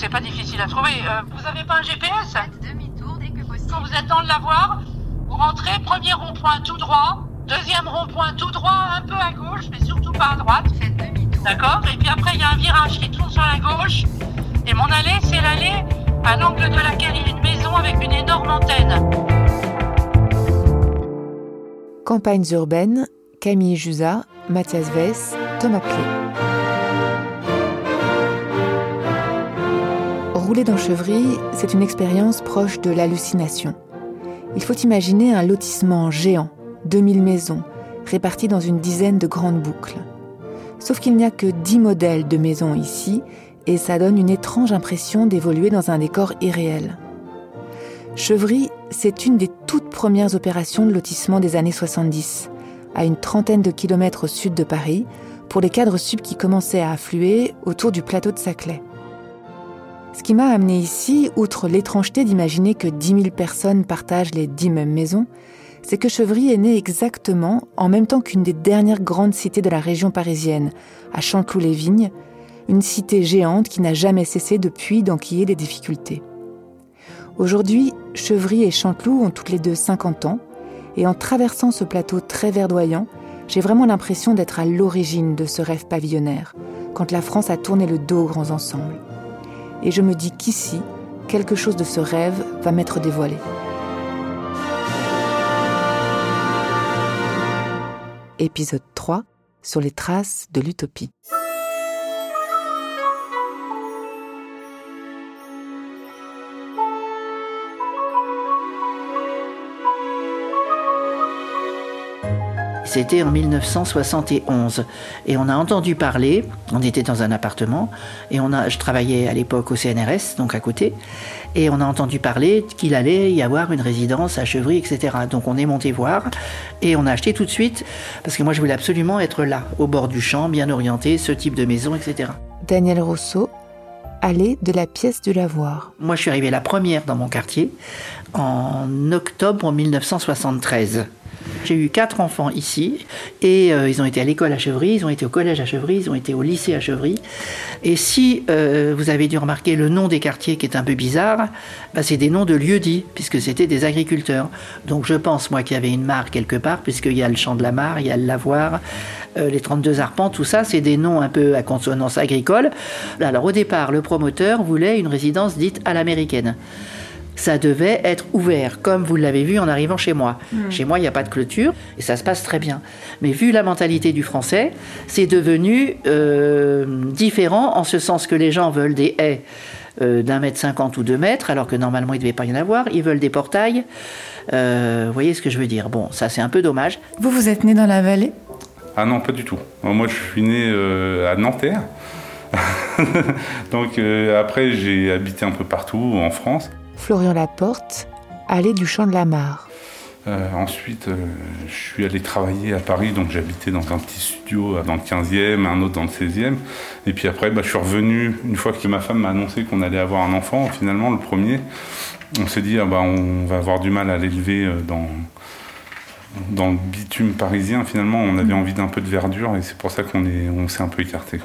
c'est pas difficile à trouver. Euh, vous avez pas un GPS Faites demi-tour dès que possible. Quand vous êtes dans le lavoir, vous rentrez, premier rond-point tout droit, deuxième rond-point tout droit, un peu à gauche, mais surtout pas à droite. Faites demi-tour. D'accord Et puis après, il y a un virage qui tourne sur la gauche. Et mon allée, c'est l'allée à l'angle de laquelle il y a une maison avec une énorme antenne. Campagnes urbaines, Camille Jusa, Mathias Weiss, Thomas Plé. Rouler dans Chevry, c'est une expérience proche de l'hallucination. Il faut imaginer un lotissement géant, 2000 maisons, réparties dans une dizaine de grandes boucles. Sauf qu'il n'y a que 10 modèles de maisons ici, et ça donne une étrange impression d'évoluer dans un décor irréel. Chevry, c'est une des toutes premières opérations de lotissement des années 70, à une trentaine de kilomètres au sud de Paris, pour les cadres sub qui commençaient à affluer autour du plateau de Saclay. Ce qui m'a amené ici, outre l'étrangeté d'imaginer que 10 000 personnes partagent les 10 mêmes maisons, c'est que Chevry est né exactement en même temps qu'une des dernières grandes cités de la région parisienne, à Chanteloup-les-Vignes, une cité géante qui n'a jamais cessé depuis d'enquiller les difficultés. Aujourd'hui, Chevry et Chanteloup ont toutes les deux 50 ans, et en traversant ce plateau très verdoyant, j'ai vraiment l'impression d'être à l'origine de ce rêve pavillonnaire, quand la France a tourné le dos aux grands ensembles. Et je me dis qu'ici, quelque chose de ce rêve va m'être dévoilé. Épisode 3 sur les traces de l'utopie. C'était en 1971 et on a entendu parler. On était dans un appartement et on a, je travaillais à l'époque au CNRS, donc à côté, et on a entendu parler qu'il allait y avoir une résidence à Chevry, etc. Donc on est monté voir et on a acheté tout de suite parce que moi je voulais absolument être là, au bord du champ, bien orienté, ce type de maison, etc. Daniel Rousseau, allée de la pièce du lavoir. Moi je suis arrivé la première dans mon quartier en octobre 1973. J'ai eu quatre enfants ici et euh, ils ont été à l'école à Chevry, ils ont été au collège à Chevry, ils ont été au lycée à Chevry. Et si euh, vous avez dû remarquer le nom des quartiers qui est un peu bizarre, bah, c'est des noms de lieux dits puisque c'était des agriculteurs. Donc je pense moi qu'il y avait une mare quelque part puisqu'il y a le champ de la mare, il y a le lavoir, euh, les 32 arpents, tout ça, c'est des noms un peu à consonance agricole. Alors au départ, le promoteur voulait une résidence dite à l'américaine ça devait être ouvert, comme vous l'avez vu en arrivant chez moi. Chez moi, il n'y a pas de clôture et ça se passe très bien. Mais vu la mentalité du français, c'est devenu euh, différent en ce sens que les gens veulent des haies euh, d'un mètre cinquante ou deux mètres, alors que normalement il ne devait pas y en avoir. Ils veulent des portails. Euh, vous voyez ce que je veux dire Bon, ça c'est un peu dommage. Vous, vous êtes né dans la vallée? Ah non, pas du tout. Moi, je suis né à Nanterre. Donc après, j'ai habité un peu partout en France. Florian Laporte, allée du Champ de la Mare. Euh, ensuite, euh, je suis allé travailler à Paris, donc j'habitais dans un petit studio dans le 15e, un autre dans le 16e. Et puis après, bah, je suis revenu, une fois que ma femme m'a annoncé qu'on allait avoir un enfant, finalement, le premier, on s'est dit, ah, bah, on va avoir du mal à l'élever euh, dans, dans le bitume parisien. Finalement, on avait envie d'un peu de verdure et c'est pour ça qu'on on s'est un peu écarté.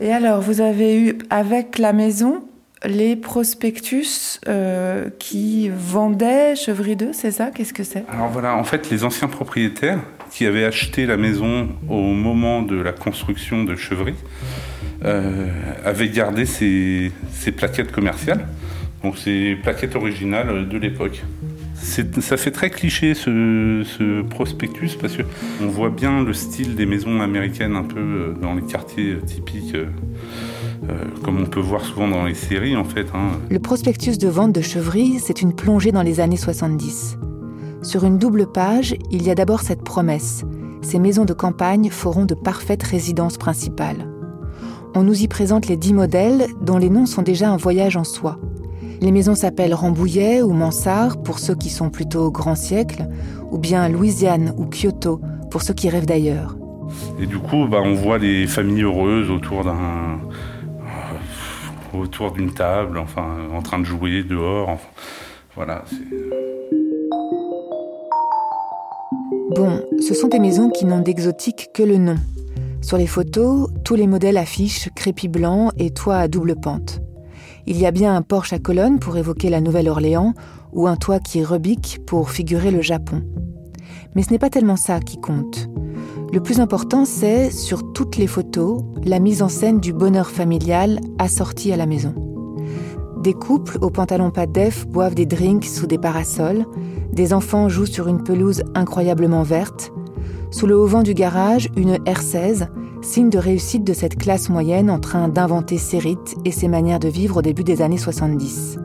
Et alors, vous avez eu, avec la maison, les prospectus euh, qui vendaient Chevry 2, c'est ça? Qu'est-ce que c'est? Alors voilà, en fait, les anciens propriétaires qui avaient acheté la maison au moment de la construction de Chevry euh, avaient gardé ces, plaquettes commerciales, donc ces plaquettes originales de l'époque. Ça fait très cliché ce, prospectus parce qu'on voit bien le style des maisons américaines un peu euh, dans les quartiers typiques. Comme on peut voir souvent dans les séries en fait. Hein. Le prospectus de vente de Chevry, c'est une plongée dans les années 70. Sur une double page, il y a d'abord cette promesse. Ces maisons de campagne feront de parfaites résidences principales. On nous y présente les dix modèles dont les noms sont déjà un voyage en soi. Les maisons s'appellent Rambouillet ou Mansart pour ceux qui sont plutôt grand siècle, ou bien Louisiane ou Kyoto pour ceux qui rêvent d'ailleurs. Et du coup, bah, on voit les familles heureuses autour d'un, autour d'une table, en train de jouer dehors. Voilà. Bon, ce sont des maisons qui n'ont d'exotique que le nom. Sur les photos, tous les modèles affichent crépi blanc et toit à double pente. Il y a bien un porche à colonnes pour évoquer la Nouvelle-Orléans ou un toit qui rebique pour figurer le Japon. Mais ce n'est pas tellement ça qui compte. Le plus important, c'est, sur toutes les photos, la mise en scène du bonheur familial assorti à la maison. Des couples aux pantalons pas def boivent des drinks sous des parasols, des enfants jouent sur une pelouse incroyablement verte, sous le haut vent du garage, une R16, signe de réussite de cette classe moyenne en train d'inventer ses rites et ses manières de vivre au début des années 70.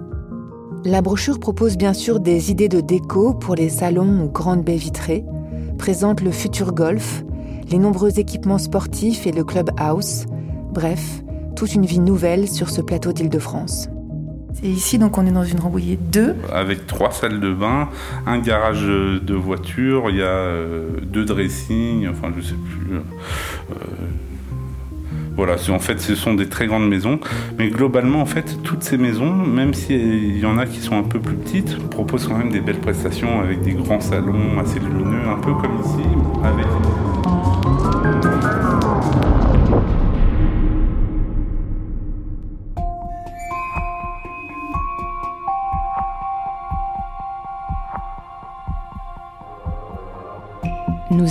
La brochure propose bien sûr des idées de déco pour les salons ou grandes baies vitrées, présente le futur golf, les nombreux équipements sportifs et le clubhouse, bref, toute une vie nouvelle sur ce plateau d'Île-de-France. Et ici, donc, on est dans une Rambouillet 2. Avec trois salles de bain, un garage de voiture, il y a euh, deux dressings, enfin, je sais plus. Euh, euh, voilà, en fait, ce sont des très grandes maisons. Mais globalement, en fait, toutes ces maisons, même s'il y en a qui sont un peu plus petites, proposent quand même des belles prestations avec des grands salons assez lumineux, un peu comme ici, avec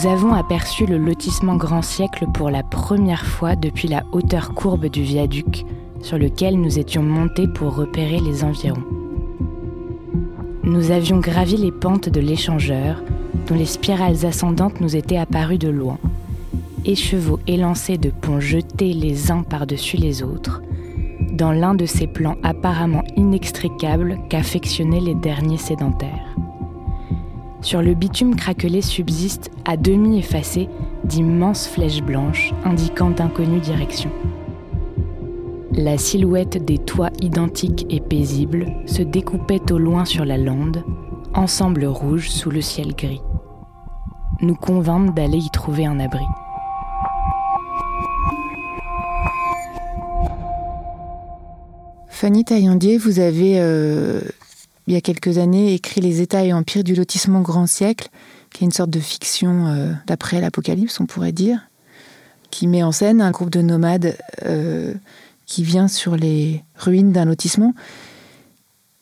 nous avons aperçu le lotissement Grand Siècle pour la première fois depuis la hauteur courbe du viaduc sur lequel nous étions montés pour repérer les environs. Nous avions gravi les pentes de l'échangeur, dont les spirales ascendantes nous étaient apparues de loin, écheveaux élancés de ponts jetés les uns par-dessus les autres, dans l'un de ces plans apparemment inextricables qu'affectionnaient les derniers sédentaires. Sur le bitume craquelé subsistent, à demi effacées, d'immenses flèches blanches indiquant d'inconnues directions. La silhouette des toits identiques et paisibles se découpait au loin sur la lande, ensemble rouge sous le ciel gris. Nous convînmes d'aller y trouver un abri. Fanny Taillandier, vous avez euh, il y a quelques années, écrit Les États et empires du lotissement grand siècle, qui est une sorte de fiction euh, d'après l'Apocalypse, on pourrait dire, qui met en scène un groupe de nomades euh, qui vient sur les ruines d'un lotissement.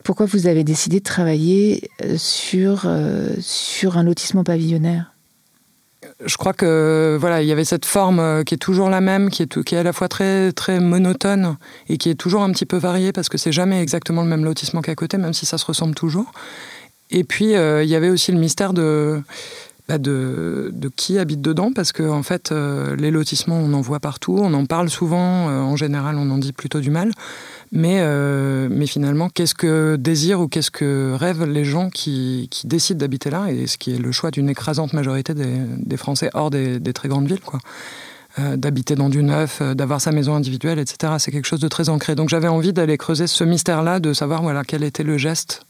Pourquoi vous avez décidé de travailler euh, sur, sur un lotissement pavillonnaire? Je crois que voilà, il y avait cette forme euh, qui est toujours la même, qui est, qui est à la fois très très monotone et qui est toujours un petit peu variée parce que c'est jamais exactement le même lotissement qu'à côté, même si ça se ressemble toujours. Et puis euh, il y avait aussi le mystère de bah, de, qui habite dedans, parce que en fait, euh, les lotissements, on en voit partout, on en parle souvent, en général, on en dit plutôt du mal. Mais, euh, mais finalement, qu'est-ce que désirent ou qu'est-ce que rêvent les gens qui, qui décident d'habiter là, et ce qui est le choix d'une écrasante majorité des, Français hors des, des, très grandes villes, quoi. Euh, d'habiter dans du neuf, euh, d'avoir sa maison individuelle, etc. C'est quelque chose de très ancré. Donc j'avais envie d'aller creuser ce mystère-là, de savoir voilà quel était le geste.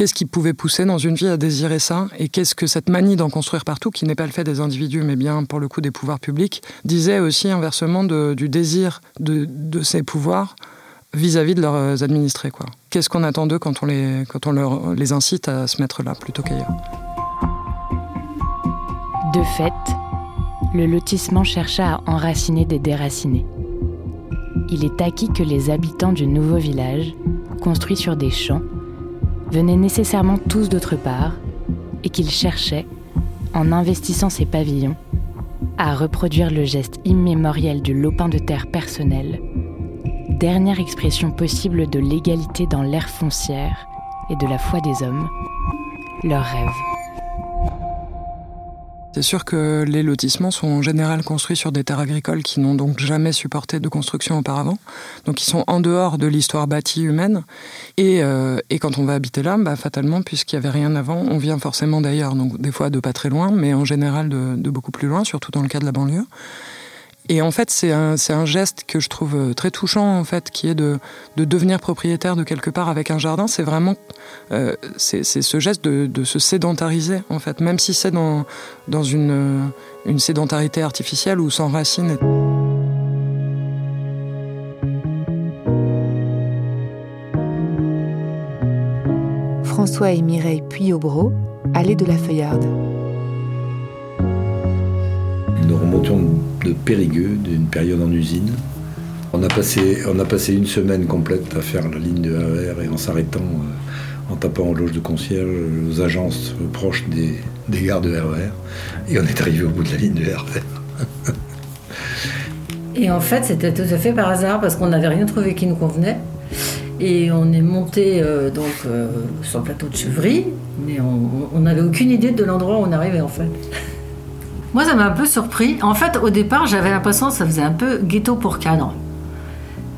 Qu'est-ce qui pouvait pousser dans une vie à désirer ça Et qu'est-ce que cette manie d'en construire partout, qui n'est pas le fait des individus, mais bien pour le coup des pouvoirs publics, disait aussi inversement du désir de, de ces pouvoirs vis-à-vis de leurs administrés. Quoi. Qu'est-ce qu'on attend d'eux quand on, les, quand on leur, les incite à se mettre là plutôt qu'ailleurs? De fait, le lotissement chercha à enraciner des déracinés. Il est acquis que les habitants du nouveau village, construit sur des champs, venaient nécessairement tous d'autre part et qu'ils cherchaient, en investissant ces pavillons, à reproduire le geste immémoriel du lopin de terre personnel dernière expression possible de l'égalité dans l'ère foncière et de la foi des hommes, leur rêve. C'est sûr que les lotissements sont en général construits sur des terres agricoles qui n'ont donc jamais supporté de construction auparavant. Donc ils sont en dehors de l'histoire bâtie humaine. Et, euh, quand on va habiter là, bah, fatalement, puisqu'il n'y avait rien avant, on vient forcément d'ailleurs. Donc des fois de pas très loin, mais en général de beaucoup plus loin, surtout dans le cas de la banlieue. Et en fait, c'est un, un, geste que je trouve euh, très touchant, en fait, qui est de, de devenir propriétaire de quelque part avec un jardin. C'est vraiment euh, c'est ce geste de, de, se sédentariser, en fait, même si c'est dans, dans une, une sédentarité artificielle ou sans racines. François et Mireille Puyobro, allée de la Feuillarde. Nous remontions de Périgueux, d'une période en usine, On a passé, on a passé une semaine complète à faire la ligne de RER et en s'arrêtant, euh, en tapant en loge de concierge, aux agences proches des, des gares de RER. Et on est arrivé au bout de la ligne de RER. Et en fait, c'était tout à fait par hasard parce qu'on n'avait rien trouvé qui nous convenait. Et on est monté euh, donc euh, sur le plateau de Chevry, mais on n'avait aucune idée de l'endroit où on arrivait en fait. Moi, ça m'a un peu surpris. En fait, au départ, j'avais l'impression que ça faisait un peu ghetto pour cadre.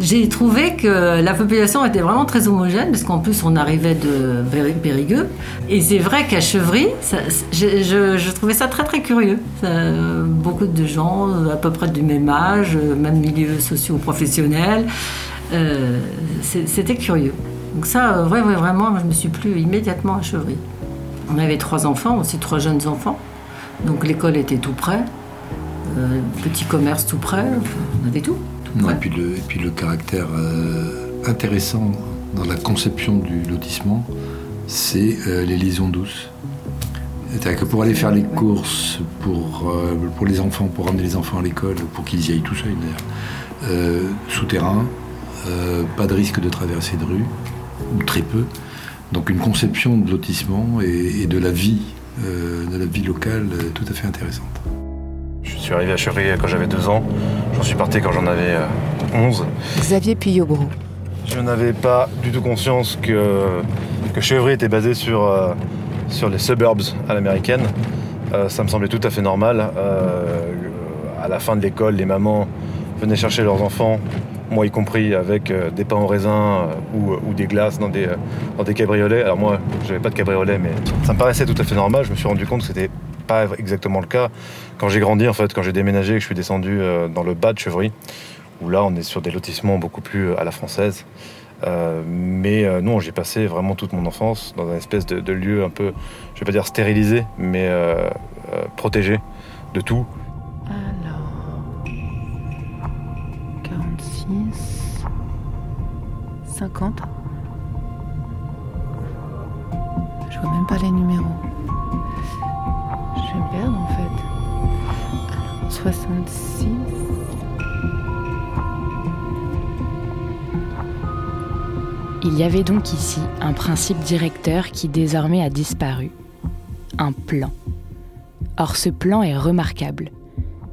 J'ai trouvé que la population était vraiment très homogène, parce qu'en plus, on arrivait de Périgueux. Et c'est vrai qu'à Chevry, je, trouvais ça très très curieux. Beaucoup de gens, à peu près du même âge, même milieu socio-professionnel. Euh, C'était curieux. Donc ça, ouais, vraiment, je me suis plu immédiatement à Chevry. On avait trois enfants, aussi trois jeunes enfants. Donc l'école était tout près, euh, petit commerce tout près, on avait tout. tout et, puis le, et puis le caractère euh, intéressant dans la conception du lotissement, c'est euh, les liaisons douces. C'est-à-dire que pour aller faire les courses pour, pour les enfants, pour ramener les enfants à l'école, pour qu'ils y aillent tout seuls d'ailleurs, souterrain, pas de risque de traversée de rue, ou très peu. Donc une conception de lotissement et, et de la vie de la vie locale euh, tout à fait intéressante. Je suis arrivé à Chevry quand j'avais deux ans. J'en suis parti quand j'en avais euh, 11. Xavier Puyobro. Je n'avais pas du tout conscience que, que Chevry était basé sur, euh, sur les suburbs à l'américaine. Euh, ça me semblait tout à fait normal. à la fin de l'école, les mamans venaient chercher leurs enfants moi y compris avec euh, des pains au raisin euh, ou, ou, des glaces dans des, euh, dans des cabriolets. Alors moi, j'avais pas de cabriolet, mais ça me paraissait tout à fait normal. Je me suis rendu compte que c'était pas exactement le cas quand j'ai grandi, en fait, quand j'ai déménagé, que je suis descendu dans le bas de Chevry, où là, on est sur des lotissements beaucoup plus à la française. Euh, mais euh, non, j'ai passé vraiment toute mon enfance dans un espèce de, lieu un peu, je vais pas dire stérilisé, mais euh, protégé de tout. 50. Je vois même pas les numéros. Je vais me perdre en fait. Alors, 66. Il y avait donc ici un principe directeur qui désormais a disparu. Un plan. Or ce plan est remarquable.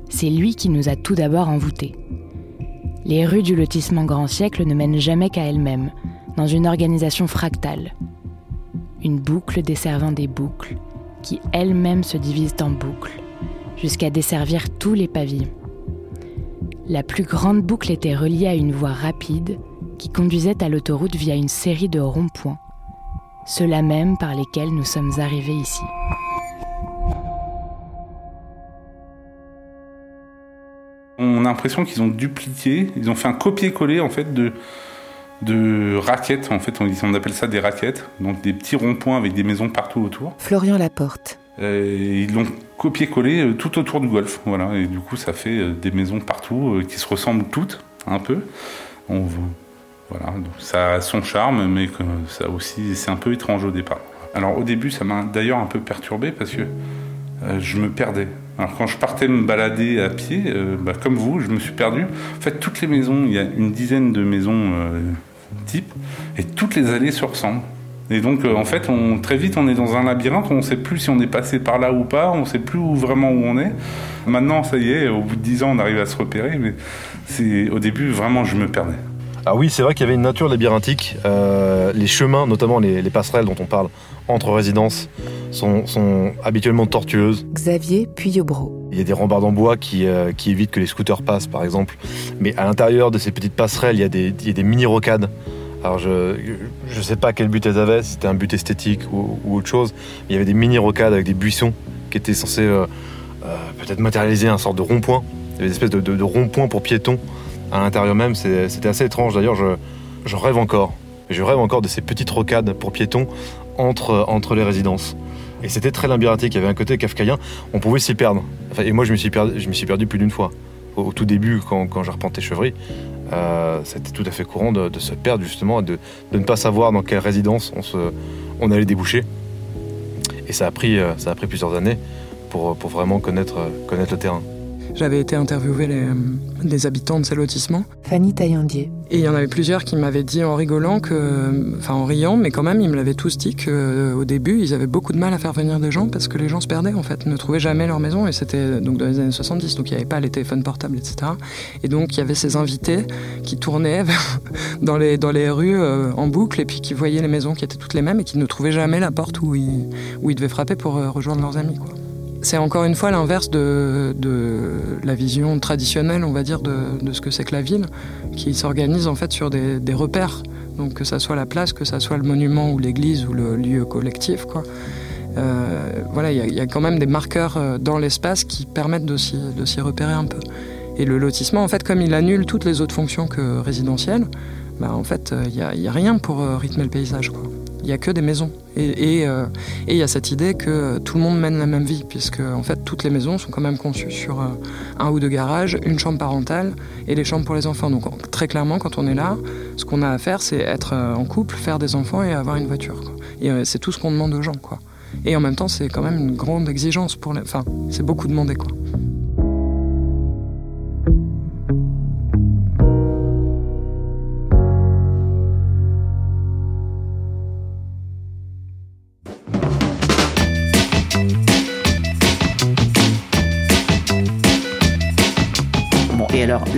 C'est lui qui nous a tout d'abord envoûtés. Les rues du lotissement Grand Siècle ne mènent jamais qu'à elles-mêmes, dans une organisation fractale. Une boucle desservant des boucles, qui elles-mêmes se divisent en boucles, jusqu'à desservir tous les pavillons. La plus grande boucle était reliée à une voie rapide qui conduisait à l'autoroute via une série de ronds-points, ceux-là même par lesquels nous sommes arrivés ici. L'impression qu'ils ont dupliqué, ils ont fait un copier-coller en fait de, de raquettes. En fait, on, on, appelle ça des raquettes, donc des petits ronds-points avec des maisons partout autour. Florian Laporte. Euh, ils l'ont copié-collé euh, tout autour du golf, voilà. Et du coup, ça fait euh, des maisons partout qui se ressemblent toutes un peu. On, voilà, donc ça a son charme, mais que ça aussi, c'est un peu étrange au départ. Alors au début, ça m'a d'ailleurs un peu perturbé parce que je me perdais. Alors quand je partais me balader à pied, euh, bah, comme vous, je me suis perdu. En fait, toutes les maisons, il y a une dizaine de maisons euh, types, et toutes les allées se ressemblent. Et donc, euh, en fait, on, très vite, on est dans un labyrinthe, on ne sait plus si on est passé par là ou pas, on ne sait plus vraiment où on est. Maintenant, ça y est, au bout de dix ans, on arrive à se repérer, mais c'est au début, vraiment, je me perdais. Ah oui, c'est vrai qu'il y avait une nature labyrinthique. Euh, les chemins, notamment les, les, passerelles dont on parle entre résidences, sont, sont habituellement tortueuses. Xavier Puyobro. Il y a des rambardes en bois qui, euh, qui, évitent que les scooters passent, par exemple. Mais à l'intérieur de ces petites passerelles, il y a des, mini-rocades. Alors je ne sais pas quel but elles avaient, si c'était un but esthétique ou, ou, autre chose. Il y avait des mini-rocades avec des buissons qui étaient censés euh, peut-être matérialiser un sorte de rond-point. Il y avait des espèces de, de, de rond-point pour piétons à l'intérieur même, c'était assez étrange. D'ailleurs, je, rêve encore. Je rêve encore de ces petites rocades pour piétons entre, entre les résidences. Et c'était très labyrinthique, il y avait un côté kafkaïen, on pouvait s'y perdre. Et moi, je me suis perdu, plus d'une fois. Au, tout début, quand, quand j'arpentais Chevry, euh, c'était tout à fait courant de, se perdre, justement, de, de, ne pas savoir dans quelle résidence on, allait déboucher. Et ça a pris, ça a plusieurs années pour, vraiment connaître, connaître le terrain. J'avais été interviewer les, les, habitants de ces lotissements. Fanny Taillandier. Et il y en avait plusieurs qui m'avaient dit en rigolant que, enfin en riant, mais quand même, ils me l'avaient tous dit qu'au début, ils avaient beaucoup de mal à faire venir des gens parce que les gens se perdaient en fait, ne trouvaient jamais leur maison et c'était donc dans les années 70, donc il n'y avait pas les téléphones portables, etc. Et donc il y avait ces invités qui tournaient dans les, dans les rues euh, en boucle et puis qui voyaient les maisons qui étaient toutes les mêmes et qui ne trouvaient jamais la porte où ils, où ils devaient frapper pour euh, rejoindre leurs amis. Quoi. C'est encore une fois l'inverse de, la vision traditionnelle, on va dire, de, ce que c'est que la ville, qui s'organise en fait sur des, repères. Donc que ça soit la place, que ça soit le monument ou l'église ou le lieu collectif. Euh, voilà, il y, a quand même des marqueurs euh, dans l'espace qui permettent de s'y repérer un peu. Et le lotissement, en fait, comme il annule toutes les autres fonctions que résidentielles, bah, en fait, il n'y a, rien pour rythmer le paysage. N'y a que des maisons. Et il euh, y a cette idée que tout le monde mène la même vie, puisque en fait toutes les maisons sont quand même conçues sur euh, un ou deux garages, une chambre parentale et les chambres pour les enfants. Donc très clairement, quand on est là, ce qu'on a à faire, c'est être euh, en couple, faire des enfants et avoir une voiture. Et c'est tout ce qu'on demande aux gens. Quoi. Et en même temps, c'est quand même une grande exigence pour les... Enfin, c'est beaucoup demandé. Quoi.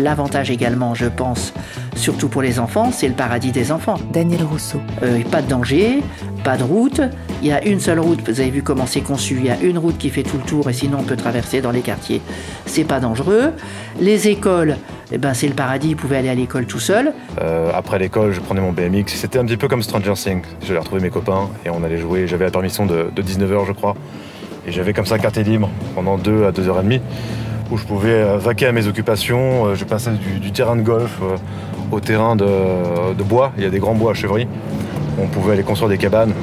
L'avantage également, je pense, surtout pour les enfants, c'est le paradis des enfants. Daniel Rousseau. Euh, pas de danger, pas de route. Il y a une seule route. Vous avez vu comment c'est conçu. Il y a une route qui fait tout le tour et sinon on peut traverser dans les quartiers. C'est pas dangereux. Les écoles, eh ben c'est le paradis. Vous pouvez aller à l'école tout seul. Euh, après l'école, je prenais mon BMX. C'était un petit peu comme Stranger Things. J'allais retrouver mes copains et on allait jouer. J'avais la permission de, de 19h, je crois. Et j'avais comme ça carte libre pendant 2 à 2h30 où je pouvais euh, vaquer à mes occupations. Je passais du, terrain de golf au terrain de, bois. Il y a des grands bois à Chevry. On pouvait aller construire des cabanes,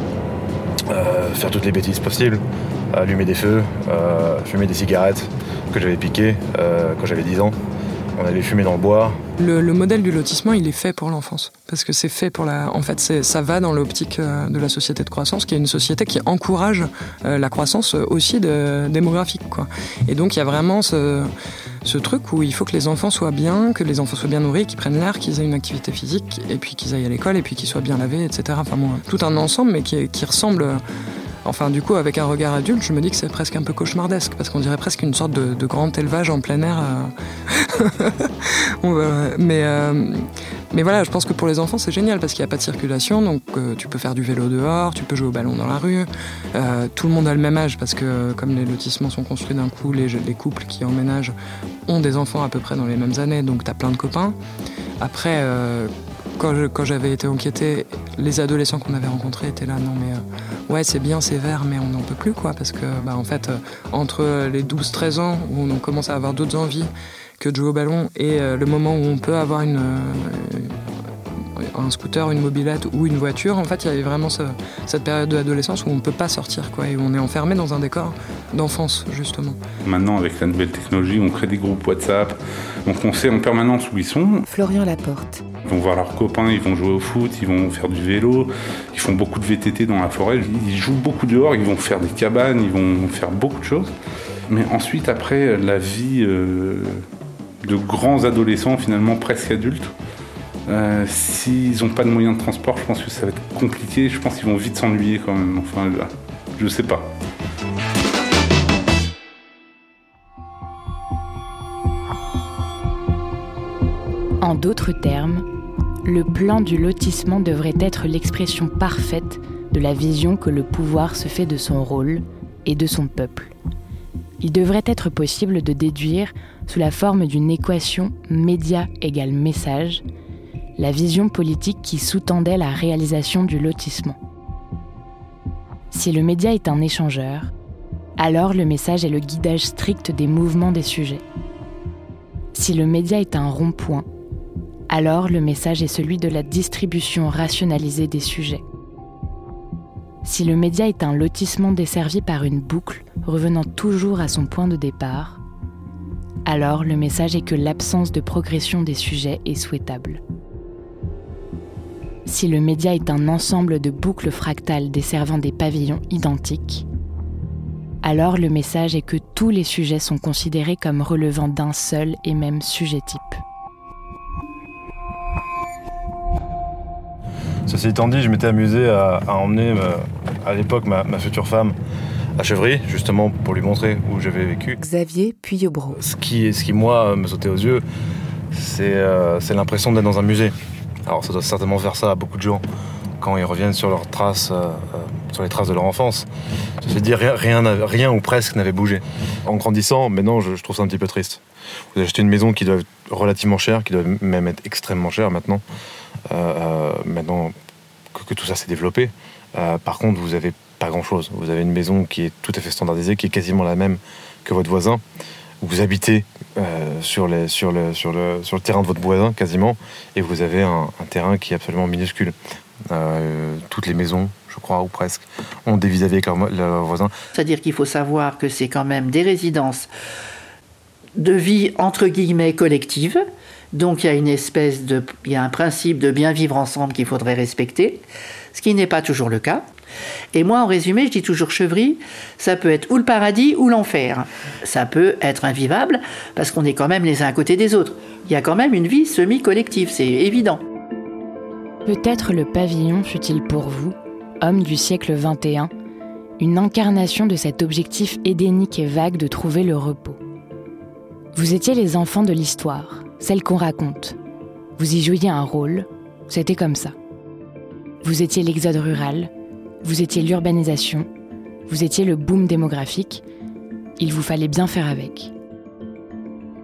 euh, faire toutes les bêtises possibles, allumer des feux, euh, fumer des cigarettes que j'avais piquées euh, quand j'avais 10 ans. On allait fumer dans le bois. Le, le, modèle du lotissement, il est fait pour l'enfance. Parce que c'est fait pour la. En fait, ça va dans l'optique de la société de croissance, qui est une société qui encourage la croissance aussi démographique. Quoi. Et donc, il y a vraiment ce, truc où il faut que les enfants soient bien, que les enfants soient bien nourris, qu'ils prennent l'air, qu'ils aient une activité physique, et puis qu'ils aillent à l'école, et puis qu'ils soient bien lavés, etc. Enfin, bon, tout un ensemble, mais qui ressemble. Enfin, du coup, avec un regard adulte, je me dis que c'est presque un peu cauchemardesque, parce qu'on dirait presque une sorte de, grand élevage en plein air. Euh... mais, euh... mais voilà, je pense que pour les enfants, c'est génial, parce qu'il n'y a pas de circulation, donc euh, tu peux faire du vélo dehors, tu peux jouer au ballon dans la rue. Tout le monde a le même âge, parce que comme les lotissements sont construits d'un coup, les, les couples qui emménagent ont des enfants à peu près dans les mêmes années, donc tu as plein de copains. Après, quand, je, quand j'avais été enquêté, les adolescents qu'on avait rencontrés étaient là, non mais euh, ouais c'est bien, c'est vert, mais on n'en peut plus quoi, parce que bah, en fait euh, entre les 12-13 ans où on commence à avoir d'autres envies que de jouer au ballon et euh, le moment où on peut avoir une, un scooter, une mobilette ou une voiture, en fait, il y avait vraiment ce, cette période de l'adolescence où on ne peut pas sortir, quoi, et on est enfermé dans un décor d'enfance, justement. Maintenant, avec la nouvelle technologie, on crée des groupes WhatsApp, donc on sait en permanence où ils sont. Florian Laporte. Ils vont voir leurs copains, ils vont jouer au foot, ils vont faire du vélo, ils font beaucoup de VTT dans la forêt, ils jouent beaucoup dehors, ils vont faire des cabanes, ils vont faire beaucoup de choses. Mais ensuite, après, la vie euh, de grands adolescents, finalement presque adultes, euh, S'ils n'ont pas de moyens de transport, je pense que ça va être compliqué. Je pense qu'ils vont vite s'ennuyer quand même. Enfin, je sais pas. En d'autres termes, le plan du lotissement devrait être l'expression parfaite de la vision que le pouvoir se fait de son rôle et de son peuple. Il devrait être possible de déduire, sous la forme d'une équation média égale message, la vision politique qui sous-tendait la réalisation du lotissement. Si le média est un échangeur, alors le message est le guidage strict des mouvements des sujets. Si le média est un rond-point, alors le message est celui de la distribution rationalisée des sujets. Si le média est un lotissement desservi par une boucle revenant toujours à son point de départ, alors le message est que l'absence de progression des sujets est souhaitable. Si le média est un ensemble de boucles fractales desservant des pavillons identiques, alors le message est que tous les sujets sont considérés comme relevant d'un seul et même sujet type. Ceci étant dit, je m'étais amusé à, emmener euh, à l'époque ma, future femme à Chevry, justement pour lui montrer où j'avais vécu. Xavier Puyebro. Ce qui, ce qui, moi, me sautait aux yeux, euh, c'est l'impression d'être dans un musée. Alors ça doit certainement faire ça à beaucoup de gens quand ils reviennent sur leurs traces, euh, sur les traces de leur enfance. Je veux dire, rien, ou presque n'avait bougé. En grandissant, maintenant, je, je, trouve ça un petit peu triste. Vous achetez une maison qui doit être relativement chère, qui doit même être extrêmement chère maintenant. Euh, maintenant que, tout ça s'est développé. Euh, par contre, vous n'avez pas grand-chose. Vous avez une maison qui est tout à fait standardisée, qui est quasiment la même que votre voisin. Vous habitez euh, sur, le, terrain de votre voisin quasiment, et vous avez un, terrain qui est absolument minuscule. toutes les maisons, je crois, ou presque, ont des vis-à-vis avec leurs voisins. C'est-à-dire qu'il faut savoir que c'est quand même des résidences de vie entre guillemets collective, donc il y a une espèce de, il y a un principe de bien vivre ensemble qu'il faudrait respecter, ce qui n'est pas toujours le cas. Et moi, en résumé, je dis toujours chevry, ça peut être ou le paradis ou l'enfer. Ça peut être invivable parce qu'on est quand même les uns à côté des autres. Il y a quand même une vie semi-collective, c'est évident. Peut-être le pavillon fut-il pour vous, homme du siècle XXI, une incarnation de cet objectif édénique et vague de trouver le repos. Vous étiez les enfants de l'histoire, celle qu'on raconte. Vous y jouiez un rôle, c'était comme ça. Vous étiez l'exode rural, vous étiez l'urbanisation, vous étiez le boom démographique, il vous fallait bien faire avec.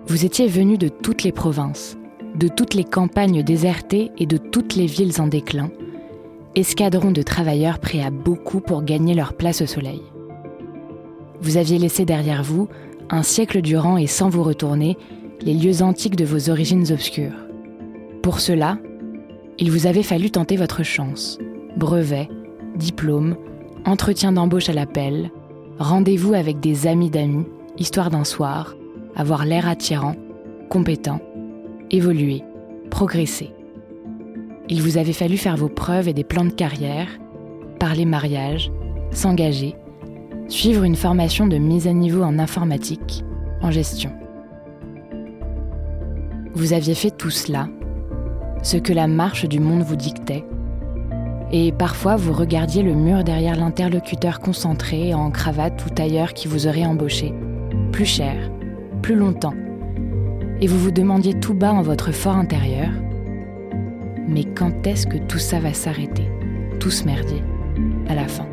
Vous étiez venus de toutes les provinces, de toutes les campagnes désertées et de toutes les villes en déclin, escadron de travailleurs prêts à beaucoup pour gagner leur place au soleil. Vous aviez laissé derrière vous, un siècle durant et sans vous retourner, les lieux antiques de vos origines obscures. Pour cela, il vous avait fallu tenter votre chance. Brevet, diplôme, entretien d'embauche à l'appel, rendez-vous avec des amis d'amis, histoire d'un soir, avoir l'air attirant, compétent, évoluer, progresser. Il vous avait fallu faire vos preuves et des plans de carrière, parler mariage, s'engager, suivre une formation de mise à niveau en informatique, en gestion. Vous aviez fait tout cela, ce que la marche du monde vous dictait, et parfois vous regardiez le mur derrière l'interlocuteur concentré en cravate ou tailleur qui vous aurait embauché, plus cher, plus longtemps, et vous vous demandiez tout bas en votre fort intérieur, mais quand est-ce que tout ça va s'arrêter, tout ce merdier, à la fin.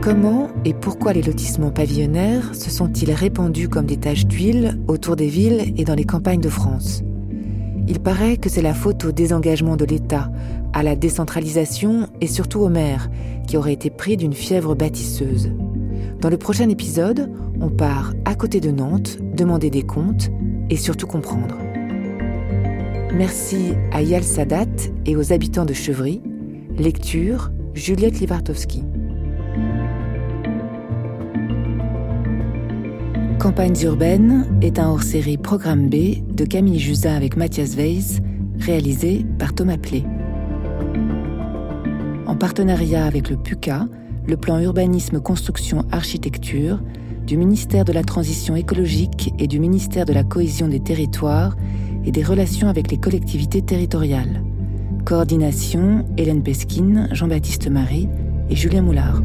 Comment et pourquoi les lotissements pavillonnaires se sont-ils répandus comme des taches d'huile autour des villes et dans les campagnes de France? Il paraît que c'est la faute au désengagement de l'État, à la décentralisation et surtout aux maires, qui auraient été pris d'une fièvre bâtisseuse. Dans le prochain épisode, on part à côté de Nantes, demander des comptes et surtout comprendre. Merci à Yal Sadat et aux habitants de Chevry. Lecture Juliette Livartowski. Campagnes urbaines est un hors-série Programme B de Camille Jusin avec Mathias Weiss, réalisé par Thomas Plé. En partenariat avec le PUCA, le plan urbanisme construction architecture du ministère de la Transition écologique et du ministère de la Cohésion des territoires et des relations avec les collectivités territoriales. Coordination Hélène Pesquine, Jean-Baptiste Marie et Julien Moulard.